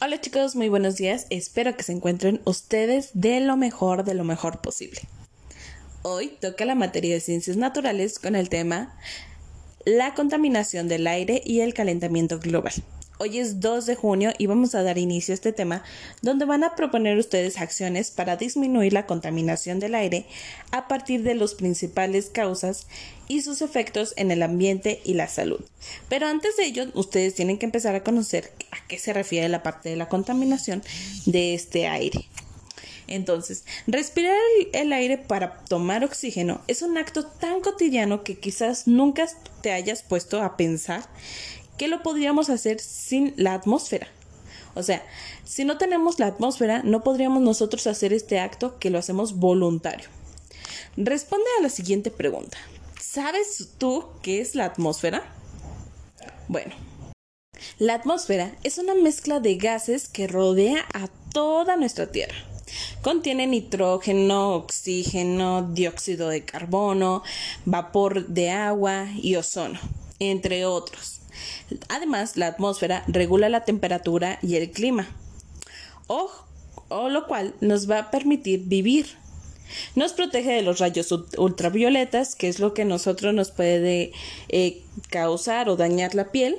Hola chicos, muy buenos días. Espero que se encuentren ustedes de lo mejor, de lo mejor posible. Hoy toca la materia de ciencias naturales con el tema la contaminación del aire y el calentamiento global. Hoy es 2 de junio y vamos a dar inicio a este tema donde van a proponer ustedes acciones para disminuir la contaminación del aire a partir de las principales causas y sus efectos en el ambiente y la salud. Pero antes de ello, ustedes tienen que empezar a conocer a qué se refiere la parte de la contaminación de este aire. Entonces, respirar el, aire para tomar oxígeno es un acto tan cotidiano que quizás nunca te hayas puesto a pensar ¿Qué lo podríamos hacer sin la atmósfera? O sea, si no tenemos la atmósfera, no podríamos nosotros hacer este acto que lo hacemos voluntario. Responde a la siguiente pregunta. ¿Sabes tú qué es la atmósfera? Bueno, la atmósfera es una mezcla de gases que rodea a toda nuestra Tierra. Contiene nitrógeno, oxígeno, dióxido de carbono, vapor de agua y ozono, entre otros. Además, la atmósfera regula la temperatura y el clima, o, lo cual nos va a permitir vivir. Nos protege de los rayos ultravioletas, que es lo que nosotros nos puede eh, causar o dañar la piel,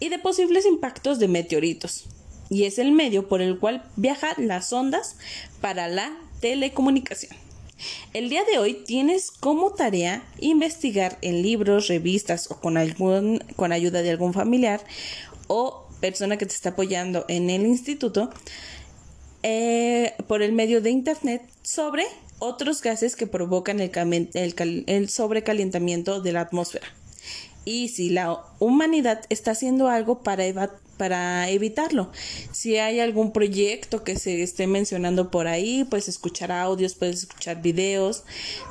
y de posibles impactos de meteoritos. Y es el medio por el cual viajan las ondas para la telecomunicación. El día de hoy tienes como tarea investigar en libros, revistas o con, algún, con ayuda de algún familiar o persona que te está apoyando en el instituto eh, por el medio de internet sobre otros gases que provocan el, el sobrecalentamiento de la atmósfera. Y si la humanidad está haciendo algo para, para evitarlo. Si hay algún proyecto que se esté mencionando por ahí, puedes escuchar audios, puedes escuchar videos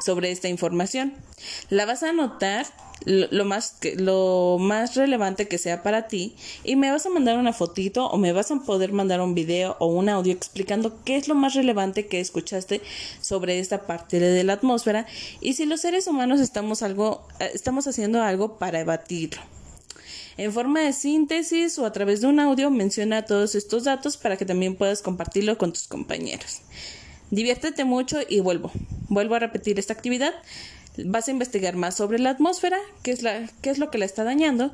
sobre esta información. La vas a anotar lo más, lo más relevante que sea para ti y me vas a mandar una fotito o me vas a poder mandar un video o un audio explicando qué es lo más relevante que escuchaste sobre esta parte de la atmósfera y si los seres humanos estamos algo eh, estamos haciendo algo para evadirlo. En forma de síntesis o a través de un audio menciona todos estos datos para que también puedas compartirlo con tus compañeros. Diviértete mucho y vuelvo. Vuelvo a repetir esta actividad vas a investigar más sobre la atmósfera, qué es, es lo que la está dañando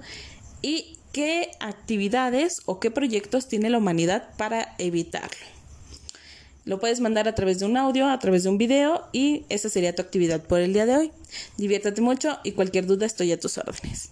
y qué actividades o qué proyectos tiene la humanidad para evitarlo. Lo puedes mandar a través de un audio, a través de un video y esa sería tu actividad por el día de hoy. Diviértate mucho y cualquier duda estoy a tus órdenes.